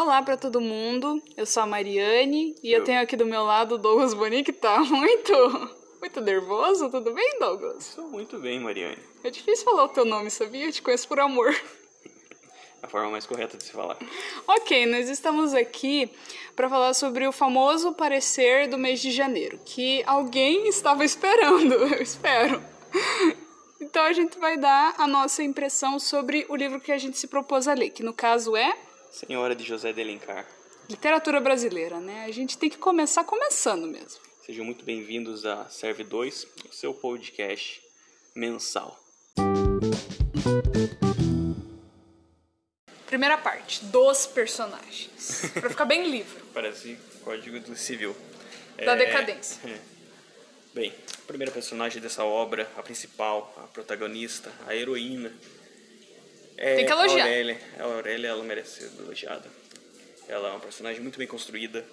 Olá para todo mundo, eu sou a Mariane e eu, Eu. tenho aqui do meu lado o Douglas Boni que tá muito, muito nervoso. Tudo bem, Douglas? Estou muito bem, Mariane. É difícil falar o teu nome, sabia? Eu te conheço por amor. A forma mais correta de se falar. Ok, nós estamos aqui para falar sobre o famoso parecer do mês de janeiro, que alguém estava esperando, eu espero. Então a gente vai dar a nossa impressão sobre o livro que a gente se propôs a ler, que no caso é Senhora de José de Alencar. literatura brasileira, né? A gente tem que começar começando mesmo. Sejam muito bem-vindos a Serve 2, o seu podcast mensal. Primeira parte, dos personagens. Pra ficar bem livre. Parece Código do Civil. Da decadência. é. Bem, a primeira personagem dessa obra, a principal, a protagonista, a heroína. É Tem que elogiar. A Aurélia. A Aurélia, ela merece ser elogiada. Ela é uma personagem muito bem construída.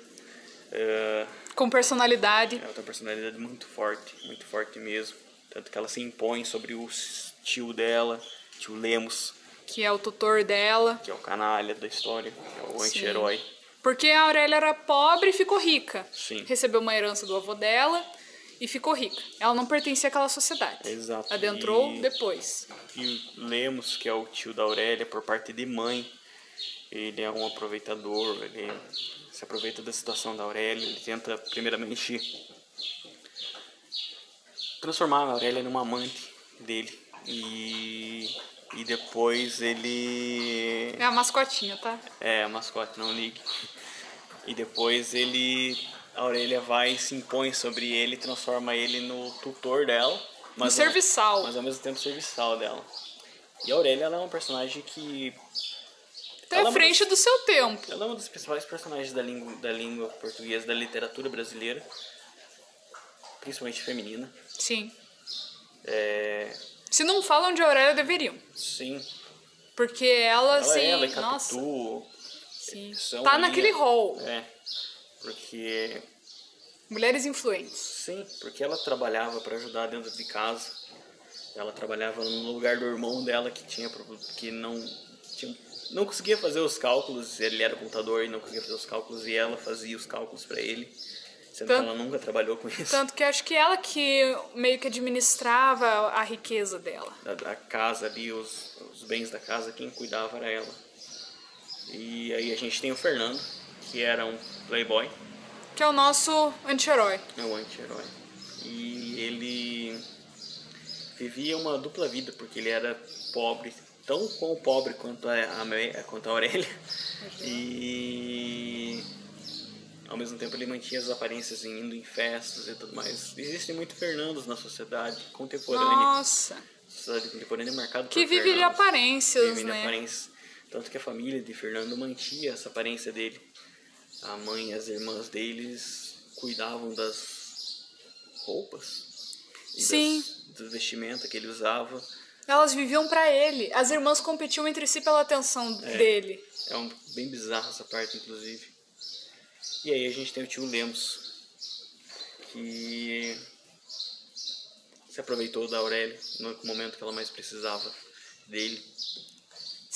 É, Com personalidade. Ela tem uma personalidade muito forte, muito forte mesmo. Tanto que ela se impõe sobre o tio dela, tio Lemos, Que é o tutor dela. que é o canalha da história, que é o anti-herói. Porque a Aurélia era pobre e ficou rica. Sim. Recebeu uma herança do avô dela e ficou rica. Ela não pertencia àquela sociedade. Exato. Adentrou E- depois. E o Lemos, que é o tio da Aurélia, por parte de mãe, ele é um aproveitador, ele se aproveita da situação da Aurélia, ele tenta, primeiramente, transformar a Aurélia numa amante dele. E, e depois ele É a mascotinha, tá? É, a mascote, não ligue. E depois ele. A Aurélia vai e se impõe sobre ele transforma ele no tutor dela. Mas No serviçal. Mas ao mesmo tempo serviçal dela. E a Aurélia ela é uma personagem que. Tá à é uma frente do seu tempo. Ela é uma dos principais personagens da língua, da língua portuguesa, da literatura brasileira. Principalmente feminina. Sim. É, Se não falam de Aurélia, deveriam. sim. Porque ela, Ela assim. é, ela e nossa. Catutu. Sim. Tá naquele hall. É. Porque Mulheres influentes. Sim, porque ela trabalhava para ajudar dentro de casa. Ela trabalhava no lugar do irmão dela que tinha que não tinha, não conseguia fazer os cálculos. Ele era contador e não conseguia fazer os cálculos e ela fazia os cálculos para ele. Sendo Tanto- que ela nunca trabalhou com isso. Tanto que acho que ela que meio que administrava a riqueza dela. Da, da casa ali, os, os bens da casa, quem cuidava era ela. E aí a gente tem o Fernando, que era um playboy, Que é o nosso anti-herói. é um anti-herói. E ele vivia uma dupla vida, porque ele era pobre, tão quão pobre quanto a, a, quanto a Aurélia. E ao mesmo tempo ele mantinha as aparências indo em festas e tudo mais. Existem muitos Fernandos na sociedade contemporânea. Nossa. A sociedade contemporânea é marcada Que por vive de Fernandos. aparências, Vive de né? aparências. Tanto que a família de Fernando mantinha essa aparência dele. A mãe e as irmãs deles cuidavam das roupas. Sim. Das, do vestimenta que ele usava. Elas viviam pra ele. As irmãs competiam entre si pela atenção É. dele. É um, bem bizarro essa parte, inclusive. E aí a gente tem o tio Lemos, que se aproveitou da Aurélia no momento que ela mais precisava dele.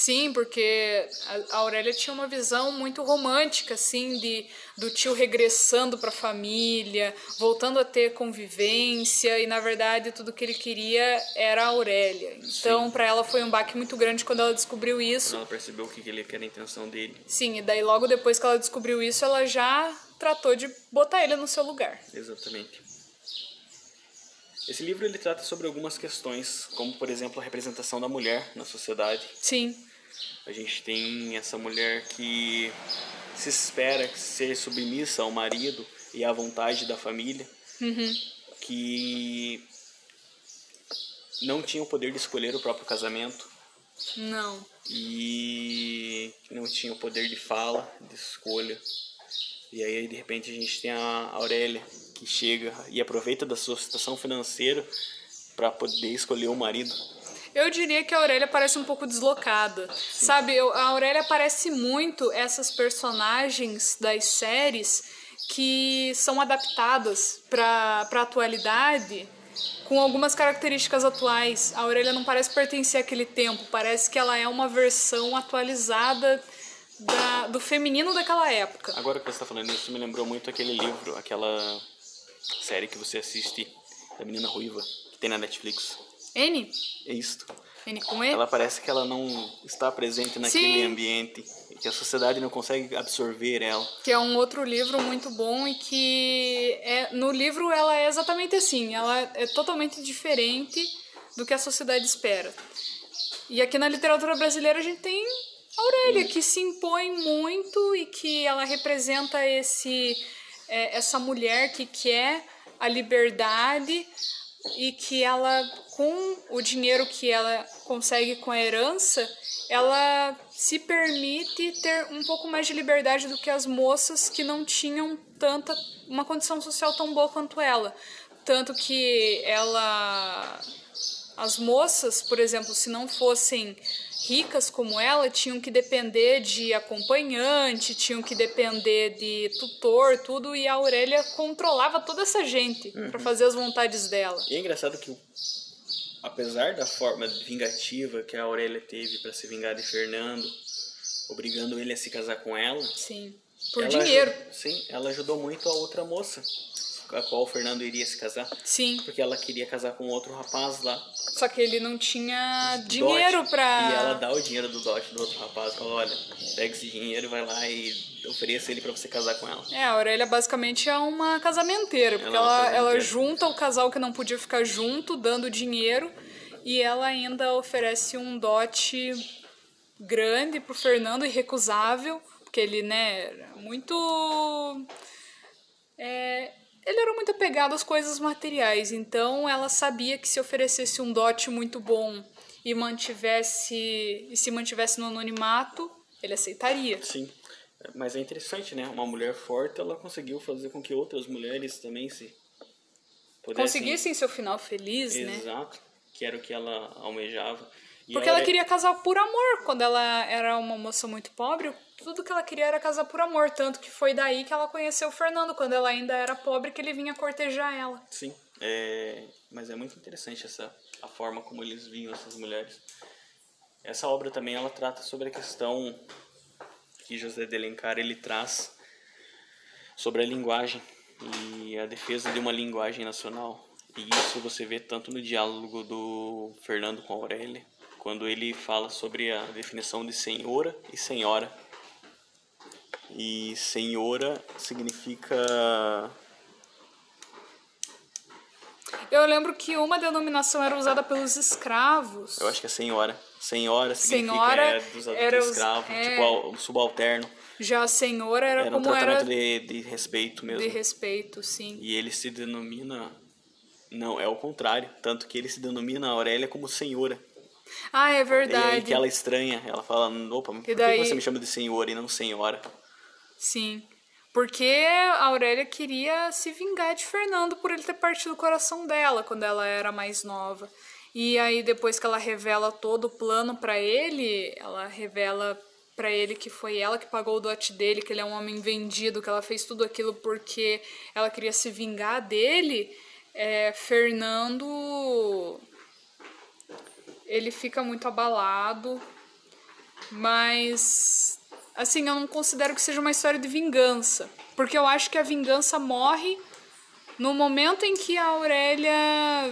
Sim, porque a a Aurélia tinha uma visão muito romântica, assim, de, do tio regressando pra família, voltando a ter convivência, e na verdade tudo que ele queria era a Aurélia. Então, pra ela foi um baque muito grande quando ela descobriu Quando isso. ela percebeu o que que ele que era a intenção dele. Sim, e daí logo depois que ela descobriu isso, ela já tratou de botar ele no seu lugar. Exatamente. Esse livro ele trata sobre algumas questões, como por exemplo a representação da mulher na sociedade. Sim, A gente tem essa mulher que se espera ser submissa ao marido e à vontade da família, que não tinha o poder de escolher o próprio casamento não. e não tinha o poder de fala, de escolha. E aí, de repente, a gente tem a Aurélia, que chega e aproveita da sua situação financeira para poder escolher o marido. Eu diria que a Aurélia parece um pouco deslocada. Sabe, eu- a Aurélia parece muito essas personagens das séries que são adaptadas para a atualidade com algumas características atuais. A Aurélia não parece pertencer àquele tempo, parece que ela é uma versão atualizada da, do feminino daquela época. Agora que você está falando isso, me lembrou muito aquele livro, aquela série que você assiste da menina ruiva, que tem na Netflix. N? É isto. N com E? Ela parece que ela não está presente naquele Sim. ambiente, que a sociedade não consegue absorver ela. Que é um outro livro muito bom e que é, no livro ela é exatamente assim, ela é totalmente diferente do que a sociedade espera. E aqui na literatura brasileira a gente tem a Aurélia, que se impõe muito e que ela representa esse é, essa mulher que quer a liberdade e que ela com o dinheiro que ela consegue com a herança, ela se permite ter um pouco mais de liberdade do que as moças que não tinham tanta uma condição social tão boa quanto ela. Tanto que ela as moças, por exemplo, se não fossem ricas como ela, tinham que depender de acompanhante, tinham que depender de tutor, tudo, e a Aurélia controlava toda essa gente para fazer as vontades dela. E é engraçado que, apesar da forma vingativa que a Aurélia teve para se vingar de Fernando, obrigando ele a se casar com ela, Sim. Por ela dinheiro. aju- sim, ela ajudou muito a outra moça, a qual o Fernando iria se casar, Sim. porque ela queria casar com outro rapaz lá. Só que ele não tinha dinheiro dote, pra. E ela dá o dinheiro do dote do outro rapaz, fala, olha, pega esse dinheiro, vai lá e ofereça ele para você casar com ela. É, a Aurélia basicamente é uma casamenteira, porque Ela é ela, ela casamenteira. junta o casal que não podia ficar junto, dando dinheiro, e ela ainda oferece um dote grande pro Fernando, irrecusável, porque ele, né, era muito. É, ele era muito apegado às coisas materiais, então ela sabia que se oferecesse um dote muito bom e mantivesse e se mantivesse no anonimato, ele aceitaria. Sim. Mas é interessante, né? Uma mulher forte, ela conseguiu fazer com que outras mulheres também se pudessem... Conseguissem seu final feliz, né? Exato. Que era o que ela almejava. Porque ela queria casar por amor. Quando ela era uma moça muito pobre, tudo que ela queria era casar por amor. Tanto que foi daí que ela conheceu o Fernando, quando ela ainda era pobre, que ele vinha cortejar ela. Sim. É... Mas é muito interessante essa a forma como eles viam essas mulheres. Essa obra também ela trata sobre a questão que José de Alencar ele traz sobre a linguagem e a defesa de uma linguagem nacional. E isso você vê tanto no diálogo do Fernando com Aurélia, quando ele fala sobre a definição de senhora e senhora. E senhora significa Eu lembro que uma denominação era usada pelos escravos. Eu acho que é senhora. Senhora significa Senhora é, dos, era do os- escravo, é. tipo o subalterno. Já a senhora era, Era um como tratamento era de, de respeito mesmo. de respeito, sim. E ele se denomina. Não, é o contrário. Tanto que ele se denomina a Aurélia como senhora. Ah, é E aí verdade. que ela estranha. Ela fala: opa, por que daí- você me chama de senhora e não senhora? Sim. Porque a Aurélia queria se vingar de Fernando por ele ter partido o coração dela quando ela era mais nova. E aí depois que ela revela todo o plano pra ele, ela revela pra ele que foi ela que pagou o dote dele, que ele é um homem vendido, que ela fez tudo aquilo porque ela queria se vingar dele. É, Fernando ele fica muito abalado, mas assim, eu não considero que seja uma história de vingança, porque eu acho que a vingança morre no momento em que a Aurélia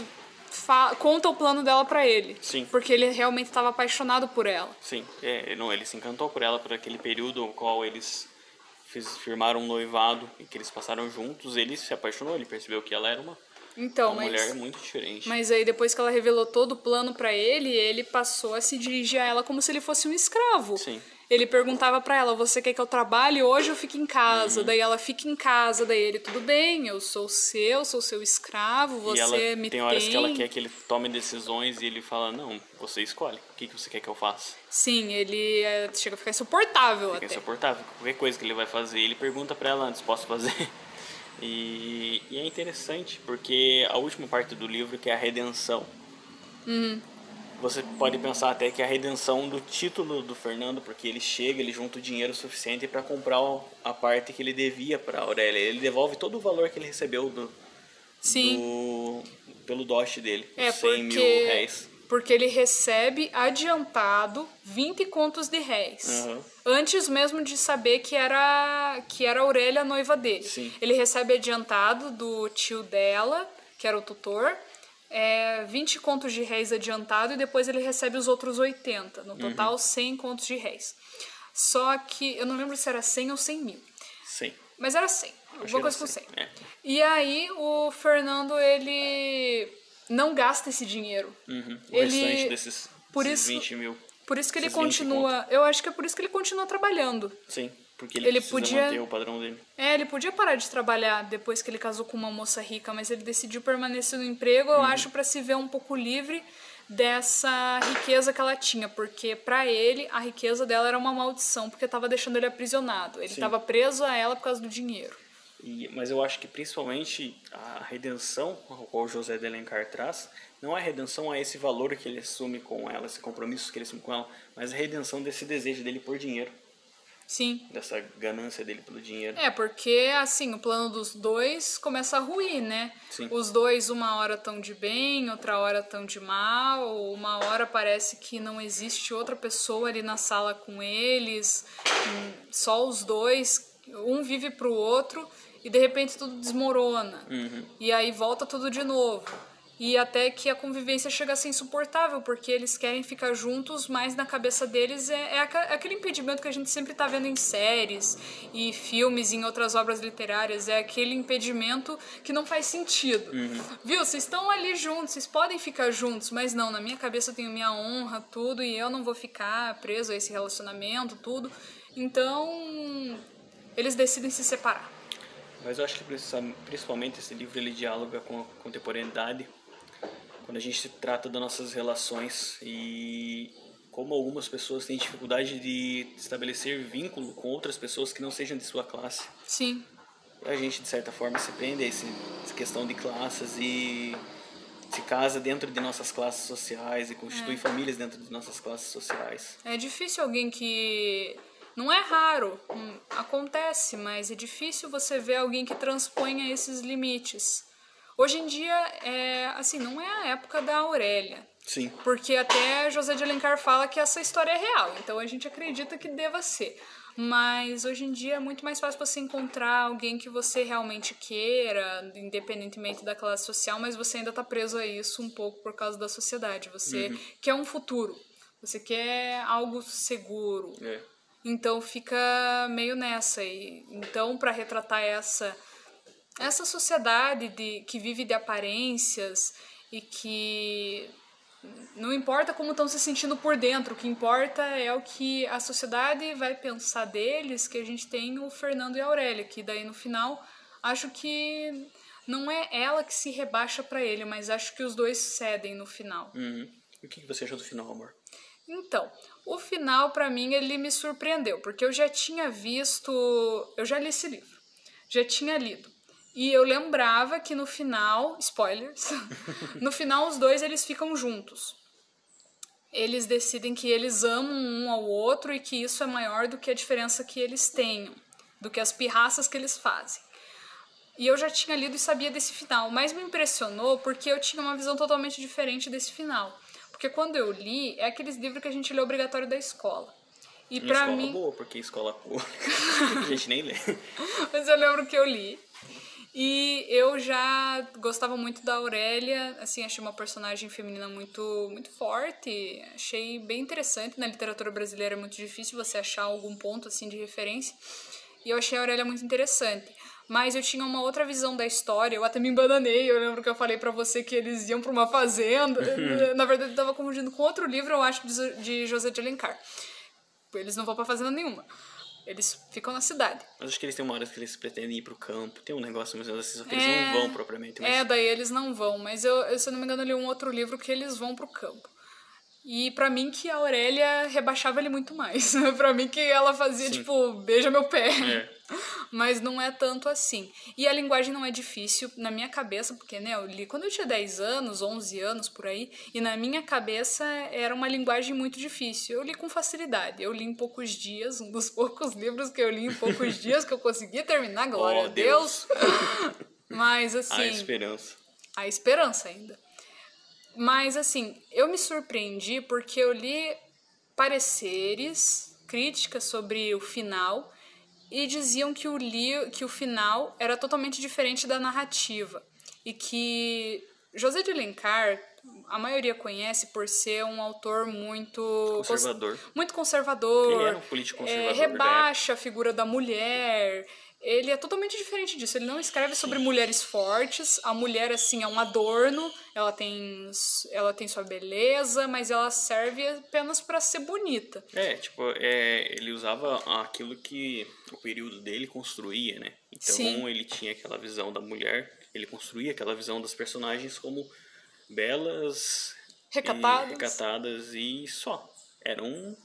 conta o plano dela pra ele. Sim. Porque ele realmente estava apaixonado por ela. Sim, é, não, ele se encantou por ela por aquele período no qual eles fiz- firmaram um noivado e que eles passaram juntos. Ele se apaixonou, ele percebeu que ela era uma, Então, uma mas mulher muito diferente. Mas aí depois que ela revelou todo o plano pra ele, ele passou a se dirigir a ela como se ele fosse um escravo. Sim. Ele perguntava pra ela: "Você quer que eu trabalhe hoje ou fique em Uhum. casa?" Daí ela fica em casa, daí ele: "Tudo bem, eu sou seu, sou seu escravo, E você ela me tem horas tem." que ela quer que ele tome decisões e ele fala, não, você escolhe. O que, que você quer que eu faça? Sim, ele é, chega a ficar insuportável Fica até. insuportável. Qualquer coisa que ele vai fazer, ele pergunta pra ela antes, posso fazer? E, e é interessante, porque a última parte do livro, que é a redenção. Uhum. Você pode pensar até que é a redenção do título do Fernando, porque ele chega, ele junta o dinheiro suficiente para comprar a parte que ele devia para Aurélia. Ele devolve todo o valor que ele recebeu do, Sim. do- pelo dote dele, É, 100 mil porque- réis. Porque ele recebe adiantado 20 contos de réis. Aham. Antes mesmo de saber que era que era a Aurélia a noiva dele. Sim. Ele recebe adiantado do tio dela, que era o tutor, é, 20 contos de réis adiantado e depois ele recebe os outros 80. No total, 100 contos de réis. Só que eu não lembro se era 100 ou 100 mil. Sim. Mas era 100. Acho Alguma coisa com 100, 100. é. E aí o Fernando, ele não gasta esse dinheiro. Uhum. O Ele- restante desses, por isso- 20 mil. Por isso que ele Esses 20 continua. Eu acho que é por isso que ele continua trabalhando. Sim. Porque ele, Ele podia- manter o padrão dele. É, ele podia parar de trabalhar depois que ele casou com uma moça rica, mas ele decidiu permanecer no emprego, eu acho, para se ver um pouco livre dessa riqueza que ela tinha, porque para ele a riqueza dela era uma maldição, porque estava deixando ele aprisionado. Ele estava preso a ela por causa do dinheiro. E, mas eu acho que principalmente a redenção, ao qual o José de Alencar traz, não é a redenção a esse valor que ele assume com ela, esse compromisso que ele assume com ela, mas a redenção desse desejo dele por dinheiro, Sim. dessa ganância dele pelo dinheiro. É, porque assim, o plano dos dois começa a ruir, né? Sim. Os dois, uma hora tão de bem, outra hora tão de mal, uma hora parece que não existe outra pessoa ali na sala com eles, hum, só os dois, um vive pro outro e de repente tudo desmorona. E aí volta tudo de novo. E até que a convivência chega a ser insuportável, porque eles querem ficar juntos, mas na cabeça deles é, é aca- aquele impedimento que a gente sempre tá vendo em séries e filmes e em outras obras literárias. É aquele impedimento que não faz sentido. Viu? Vocês estão ali juntos, vocês podem ficar juntos, mas não, na minha cabeça eu tenho minha honra, tudo, e eu não vou ficar preso a esse relacionamento, tudo. Então, eles decidem se separar. Mas eu acho que principalmente esse livro ele dialoga com a contemporaneidade, quando a gente trata das nossas relações e como algumas pessoas têm dificuldade de estabelecer vínculo com outras pessoas que não sejam de sua classe. Sim, A gente, de certa forma, se prende a essa questão de classes e se casa dentro de nossas classes sociais e constitui famílias dentro de nossas classes sociais. É difícil alguém que. Não é raro, hum, acontece, mas é difícil você ver alguém que transponha esses limites. Hoje em dia, é, assim, não é a época da Aurélia. Sim. Porque até José de Alencar fala que essa história é real, então a gente acredita que deva ser. Mas hoje em dia é muito mais fácil você encontrar alguém que você realmente queira, independentemente da classe social, mas você ainda tá preso a isso um pouco por causa da sociedade. Você quer um futuro, você quer algo seguro. É. Então fica meio nessa. E, então, para retratar essa essa sociedade de, que vive de aparências e que não importa como estão se sentindo por dentro, o que importa é o que a sociedade vai pensar deles, que a gente tem o Fernando e a Aurélia, que daí no final acho que não é ela que se rebaixa para ele, mas acho que os dois cedem no final. Uhum. E o que que você achou do final, amor? Então, o final pra mim ele me surpreendeu, porque eu já tinha visto, eu já li esse livro. Já tinha lido. E eu lembrava que no final, spoilers, no final os dois eles ficam juntos. Eles decidem que eles amam um ao outro e que isso é maior do que a diferença que eles tenham, do que as pirraças que eles fazem. E eu já tinha lido e sabia desse final, mas me impressionou porque eu tinha uma visão totalmente diferente desse final. Porque quando eu li, é aqueles livros que a gente lê obrigatório da escola. E escola mim, boa, porque escola boa. a gente nem lê. mas eu lembro que eu li. E eu já gostava muito da Aurélia, assim, achei uma personagem feminina muito, muito forte, achei bem interessante. Na literatura brasileira é muito difícil você achar algum ponto, assim, de referência. E eu achei a Aurélia muito interessante. Mas eu tinha uma outra visão da história, eu até me embananei, eu lembro que eu falei pra você que eles iam pra uma fazenda. Na verdade, eu tava confundindo com outro livro, eu acho, de José de Alencar. Eles não vão pra fazenda nenhuma. Eles ficam na cidade. Mas acho que eles têm uma hora que eles pretendem ir pro campo. Tem um negócio menos assim, só que eles É. não vão propriamente. Mas É, daí eles não vão, mas eu, eu, se eu não me engano, li um outro livro que eles vão pro campo. E pra mim que a Aurélia rebaixava ele muito mais. pra mim que ela fazia, Sim. tipo, beija meu pé. É. Mas não é tanto assim. E a linguagem não é difícil na minha cabeça, porque, né, eu li quando eu tinha 10 anos, 11 anos por aí, e na minha cabeça era uma linguagem muito difícil. Eu li com facilidade. Eu li em poucos dias, um dos poucos livros que eu li em poucos dias que eu consegui terminar, glória Oh, a Deus. Mas A assim, esperança. a esperança ainda. Mas, assim, eu me surpreendi porque eu li pareceres, críticas sobre o final e diziam que o, li que o final era totalmente diferente da narrativa e que José de Alencar a maioria conhece por ser um autor muito Conservador. muito conservador, um político é, conservador. rebaixa a figura da mulher. Ele é totalmente diferente disso. Ele não escreve sobre mulheres fortes. A mulher assim é um adorno. Ela tem ela tem sua beleza, mas ela serve apenas para ser bonita. É, tipo, é, ele usava aquilo que o período dele construía, né? Então Sim. ele tinha aquela visão da mulher, ele construía aquela visão das personagens como belas, Recatadas. e, recatadas e só. Eram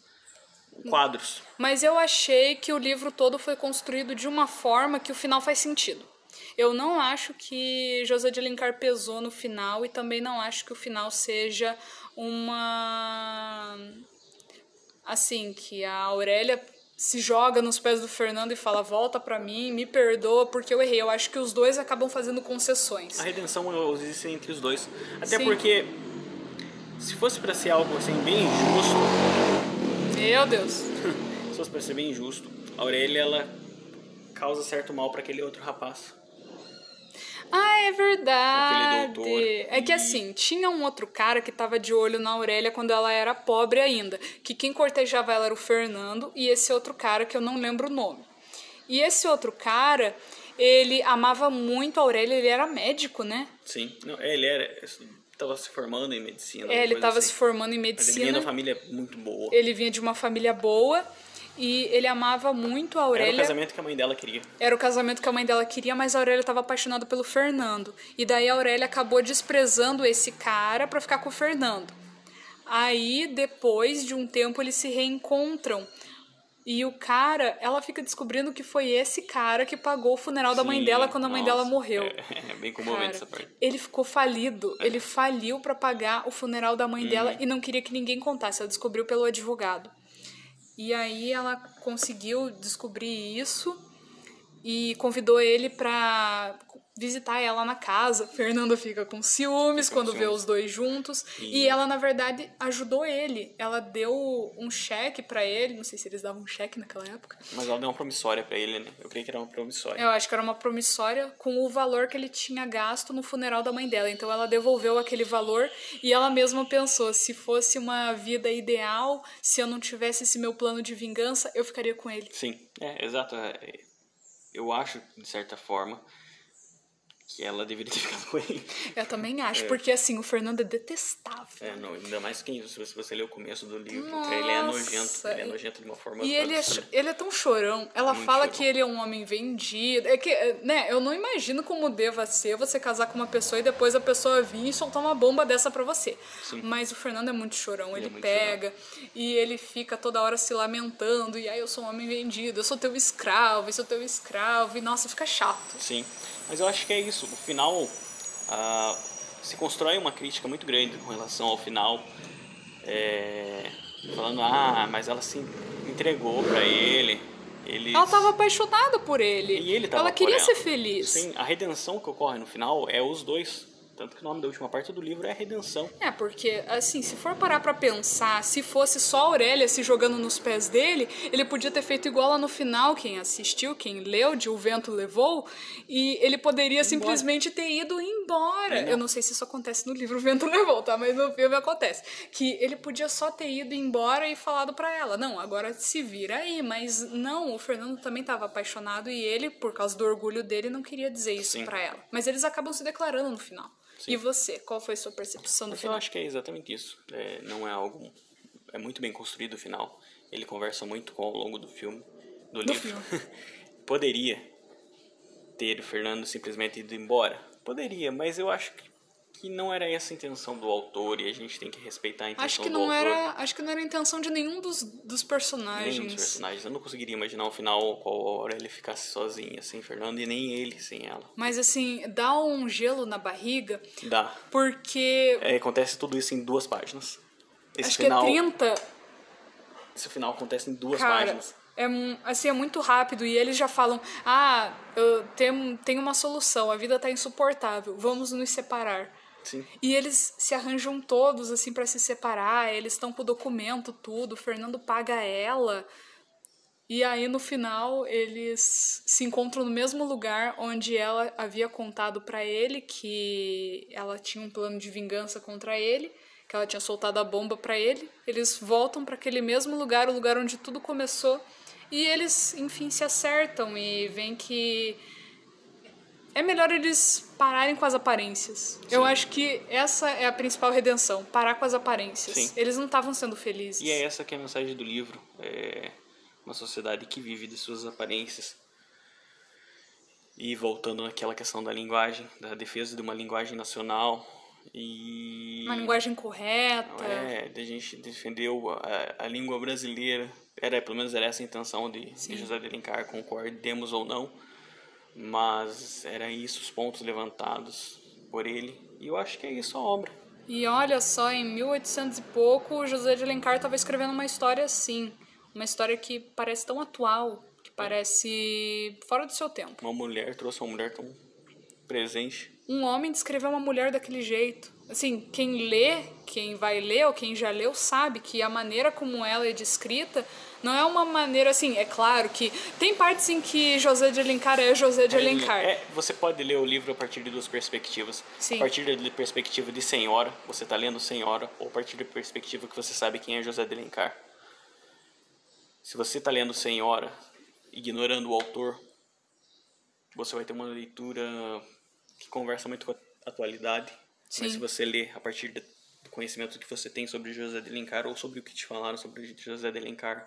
quadros. Mas eu achei que o livro todo foi construído de uma forma que o final faz sentido. Eu não acho que José de Alencar pesou no final e também não acho que o final seja uma assim que a Aurélia se joga nos pés do Fernando e fala volta pra mim, me perdoa porque eu errei. Eu acho que os dois acabam fazendo concessões. A redenção existe entre os dois. Até Sim. porque se fosse pra ser algo assim bem injusto, Meu Deus. se ser bem injusto, a Aurélia ela causa certo mal pra aquele outro rapaz. Ah, é verdade. Aquele doutor. É que assim, tinha um outro cara que tava de olho na Aurélia quando ela era pobre ainda. Que quem cortejava ela era o Fernando e esse outro cara que eu não lembro o nome. E esse outro cara, ele amava muito a Aurélia, ele era médico, né? Sim. Não, é, ele era estava se formando em medicina. É, ele coisa tava assim. se formando em Mas ele vinha de medicina. uma família muito boa. Ele vinha de uma família boa e ele amava muito a Era o Aurélia. casamento que a mãe dela queria. Era o casamento que a mãe dela queria, mas a Aurélia estava apaixonada pelo Fernando. E daí a Aurélia acabou desprezando esse cara pra ficar com o Fernando. Aí, depois de um tempo, eles se reencontram. E o cara, ela fica descobrindo que foi esse cara que pagou o funeral da mãe Sim, dela quando a mãe nossa, dela morreu. É, é bem comovente Cara, essa parte. ele ficou falido. Ele faliu pra pagar o funeral da mãe Uhum. dela e não queria que ninguém contasse. Ela descobriu pelo advogado. E aí ela conseguiu descobrir isso e convidou ele pra visitar ela na casa. Fernanda fica com ciúmes Fica com quando vê ciúmes. os dois juntos. E... E- ela, na verdade, ajudou ele. Ela deu um cheque pra ele. Não sei se eles davam um cheque naquela época. Mas ela deu uma promissória pra ele, né? Eu creio que era uma promissória. Eu acho que era uma promissória com o valor que ele tinha gasto no funeral da mãe dela. Então ela devolveu aquele valor e ela mesma pensou: se fosse uma vida ideal, se eu não tivesse esse meu plano de vingança, eu ficaria com ele. Sim, é, exato. é, Eu acho, de certa forma, que ela deveria ter ficado com ele. Eu também acho, porque assim, o Fernando é detestável. É, não, ainda mais que se você, você ler o começo do livro, ele é nojento. Nossa, Ele é nojento de uma forma E ele é, ele é tão chorão. Ela Muito fala chorão. que ele é um homem vendido. É que, né, eu não imagino como deva ser você casar com uma pessoa e depois a pessoa vir e soltar uma bomba dessa pra você. Sim. Mas o Fernando é muito chorão. Ele, é muito pega e ele fica toda hora se lamentando. E aí eu sou um homem vendido, eu sou teu escravo, eu sou teu escravo. E nossa, fica chato. Sim, mas eu acho que é isso. No final, ah, se constrói uma crítica muito grande com relação ao final. É, falando, ah, mas ela se entregou pra ele. Ele Ela tava apaixonada por ele. E ele tava ela queria ela. ser feliz. Sim, a redenção que ocorre no final é os dois. Tanto que o nome da última parte do livro é Redenção. É, porque, assim, se for parar pra pensar, se fosse só a Aurélia se jogando nos pés dele, ele podia ter feito igual lá no final, quem assistiu, quem leu, de O Vento Levou, e ele poderia simplesmente ter ido embora. Não. Eu não sei se isso acontece no livro O Vento Levou, tá? Mas no filme acontece. Que ele podia só ter ido embora e falado pra ela, não, agora se vira aí. Mas não, o Fernando também tava apaixonado e ele, por causa do orgulho dele, não queria dizer isso pra ela. Mas eles acabam se declarando no final. Sim. E você, qual foi a sua percepção do Mas eu final? acho que é exatamente isso. É, não é algo. É muito bem construído o final. Ele conversa muito com ao longo do filme, do, livro. Poderia ter o Fernando simplesmente ido embora. Poderia, mas eu acho que, que não era essa a intenção do autor e a gente tem que respeitar a intenção Acho que do não autor. era, acho que não era a intenção de nenhum dos, dos personagens. Nenhum dos personagens. Eu não conseguiria imaginar um final qual a Aurélia ficasse sozinha, sem Fernando, e nem ele sem ela. Mas assim, dá um gelo na barriga, Dá. porque É, acontece tudo isso em duas páginas. Esse acho final, que é 30, Esse final acontece em duas cara. páginas. É, assim, é muito rápido e eles já falam: "Ah, eu tenho, tenho uma solução, a vida tá insuportável, vamos nos separar". E eles se arranjam todos assim para se separar, eles estão com o documento tudo, o Fernando paga ela. E aí no final eles se encontram no mesmo lugar onde ela havia contado para ele que ela tinha um plano de vingança contra ele, que ela tinha soltado a bomba para ele. Eles voltam para aquele mesmo lugar, o lugar onde tudo começou, e eles enfim se acertam e veem que é melhor eles pararem com as aparências. Sim. Eu acho que essa é a principal redenção, parar com as aparências. Sim. Eles não estavam sendo felizes. E é essa que é a mensagem do livro. É uma sociedade que vive de suas aparências. E voltando naquela questão da linguagem, da defesa de uma linguagem nacional e uma linguagem correta. É, a gente defendeu a, a língua brasileira. Era pelo menos era essa a intenção de, de José de Alencar, concordemos ou não, mas era isso os pontos levantados por ele. E eu acho que é isso a obra. E olha só, em 1800 e pouco, José de Alencar estava escrevendo uma história assim. Uma história que parece tão atual, que parece fora do seu tempo. Uma mulher trouxe uma mulher tão presente. Um homem descreveu uma mulher daquele jeito. Assim, quem lê, quem vai ler ou quem já leu sabe que a maneira como ela é descrita não é uma maneira assim, é claro que tem partes em que José de Alencar é José de Alencar. É, você pode ler o livro a partir de duas perspectivas. Sim. A partir da perspectiva de senhora, você está lendo senhora, ou a partir da perspectiva que você sabe quem é José de Alencar. Se você está lendo Senhora, ignorando o autor, você vai ter uma leitura que conversa muito com a atualidade. Sim. Mas se você lê a partir do conhecimento que você tem sobre José de Alencar ou sobre o que te falaram sobre José de Alencar,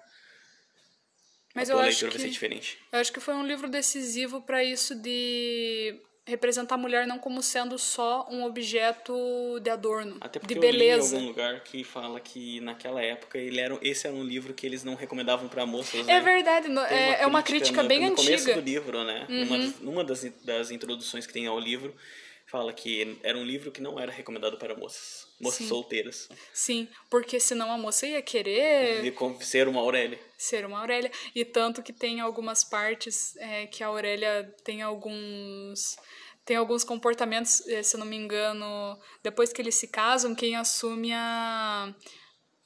mas a tua leitura que, vai ser diferente. Eu acho que foi um livro decisivo para isso de representar a mulher não como sendo só um objeto de adorno, Até porque de beleza. Eu li em algum lugar que fala que naquela época ele era, esse era um livro que eles não recomendavam para moças. É né? verdade, no, é, é uma crítica bem no antiga. No começo do livro, né? Uhum. Numa, das, numa das, das introduções que tem ao livro, fala que era um livro que não era recomendado para moças, moças Sim. solteiras. Sim, porque senão a moça ia querer de ser uma Aurélia. Ser uma Aurélia e tanto que tem algumas partes é, que a Aurélia tem alguns tem alguns comportamentos, eh, se não me engano, depois que eles se casam, quem assume a,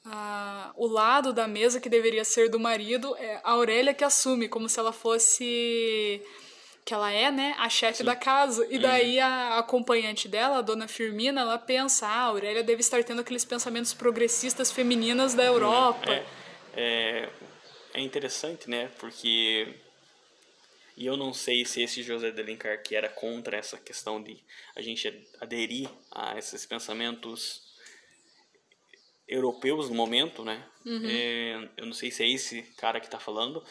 a, o lado da mesa que deveria ser do marido é a Aurélia que assume, como se ela fosse que ela é, né, a chefe da casa. E daí uhum. a acompanhante dela, a dona Firmina, ela pensa, ah, a Aurélia deve estar tendo aqueles pensamentos progressistas femininas da Europa. É, é, é interessante, né, porque... E eu não sei se esse José de Alencar que era contra essa questão de a gente aderir a esses pensamentos europeus no momento, né? Uhum. É, eu não sei se é esse cara que está falando,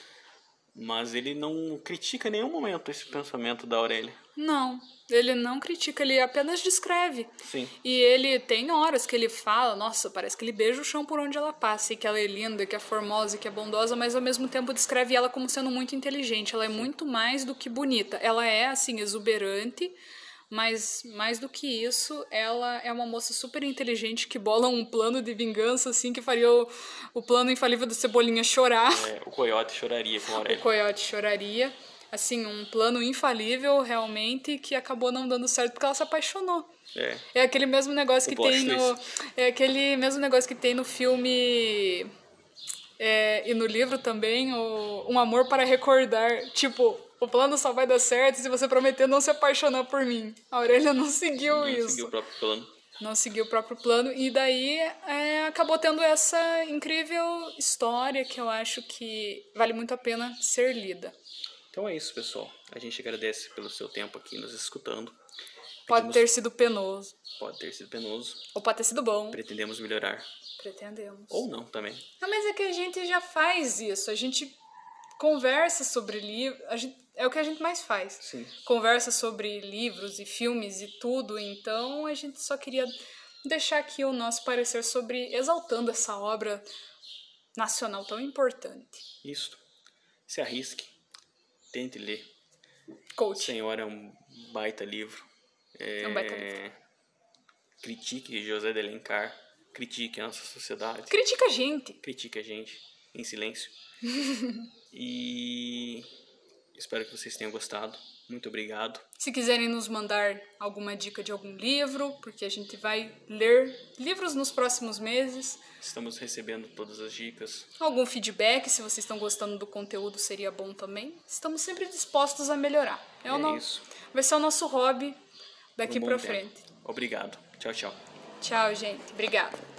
mas ele não critica em nenhum momento esse pensamento da Aurélia. Não, ele não critica, ele apenas descreve. Sim. E ele tem horas que ele fala, nossa, parece que ele beija o chão por onde ela passa, e que ela é linda, que é formosa, que é bondosa, mas ao mesmo tempo descreve ela como sendo muito inteligente. Ela é muito mais do que bonita. Ela é, assim, exuberante, mas mais do que isso, ela é uma moça super inteligente que bola um plano de vingança, assim, que faria o, o plano infalível do Cebolinha chorar. É, o coiote choraria com a Aurélia. O coiote choraria. Assim, um plano infalível, realmente, que acabou não dando certo porque ela se apaixonou. É. É aquele mesmo negócio o que tem no. É aquele mesmo negócio que tem no filme. É, e no livro também, o Um Amor para Recordar. Tipo, o plano só vai dar certo se você prometer não se apaixonar por mim. A Aurélia não seguiu não isso. Não seguiu o próprio plano. Não seguiu o próprio plano. E daí é, acabou tendo essa incrível história que eu acho que vale muito a pena ser lida. Então é isso, pessoal. A gente agradece pelo seu tempo aqui nos escutando. Pode Pedimos... ter sido penoso. Pode ter sido penoso. Ou pode ter sido bom. Pretendemos melhorar. Pretendemos. Ou não também. Não, mas é que a gente já faz isso. A gente conversa sobre livros. É o que a gente mais faz. Sim. Conversa sobre livros e filmes e tudo. Então a gente só queria deixar aqui o nosso parecer sobre exaltando essa obra nacional tão importante. Isso. Se arrisque. Tente ler. Coach. Senhora é um baita livro. É, é um baita livro. Critique José de Alencar. Critique a nossa sociedade. Critica a gente. Critique a gente. Em silêncio. e espero que vocês tenham gostado. Muito obrigado. Se quiserem nos mandar alguma dica de algum livro, porque a gente vai ler livros nos próximos meses. Estamos recebendo todas as dicas. Algum feedback, se vocês estão gostando do conteúdo, seria bom também. Estamos sempre dispostos a melhorar. É, É o no... isso. Vai ser o nosso hobby daqui Um tempo. frente. Obrigado. Tchau, tchau. Tchau, gente. Obrigada.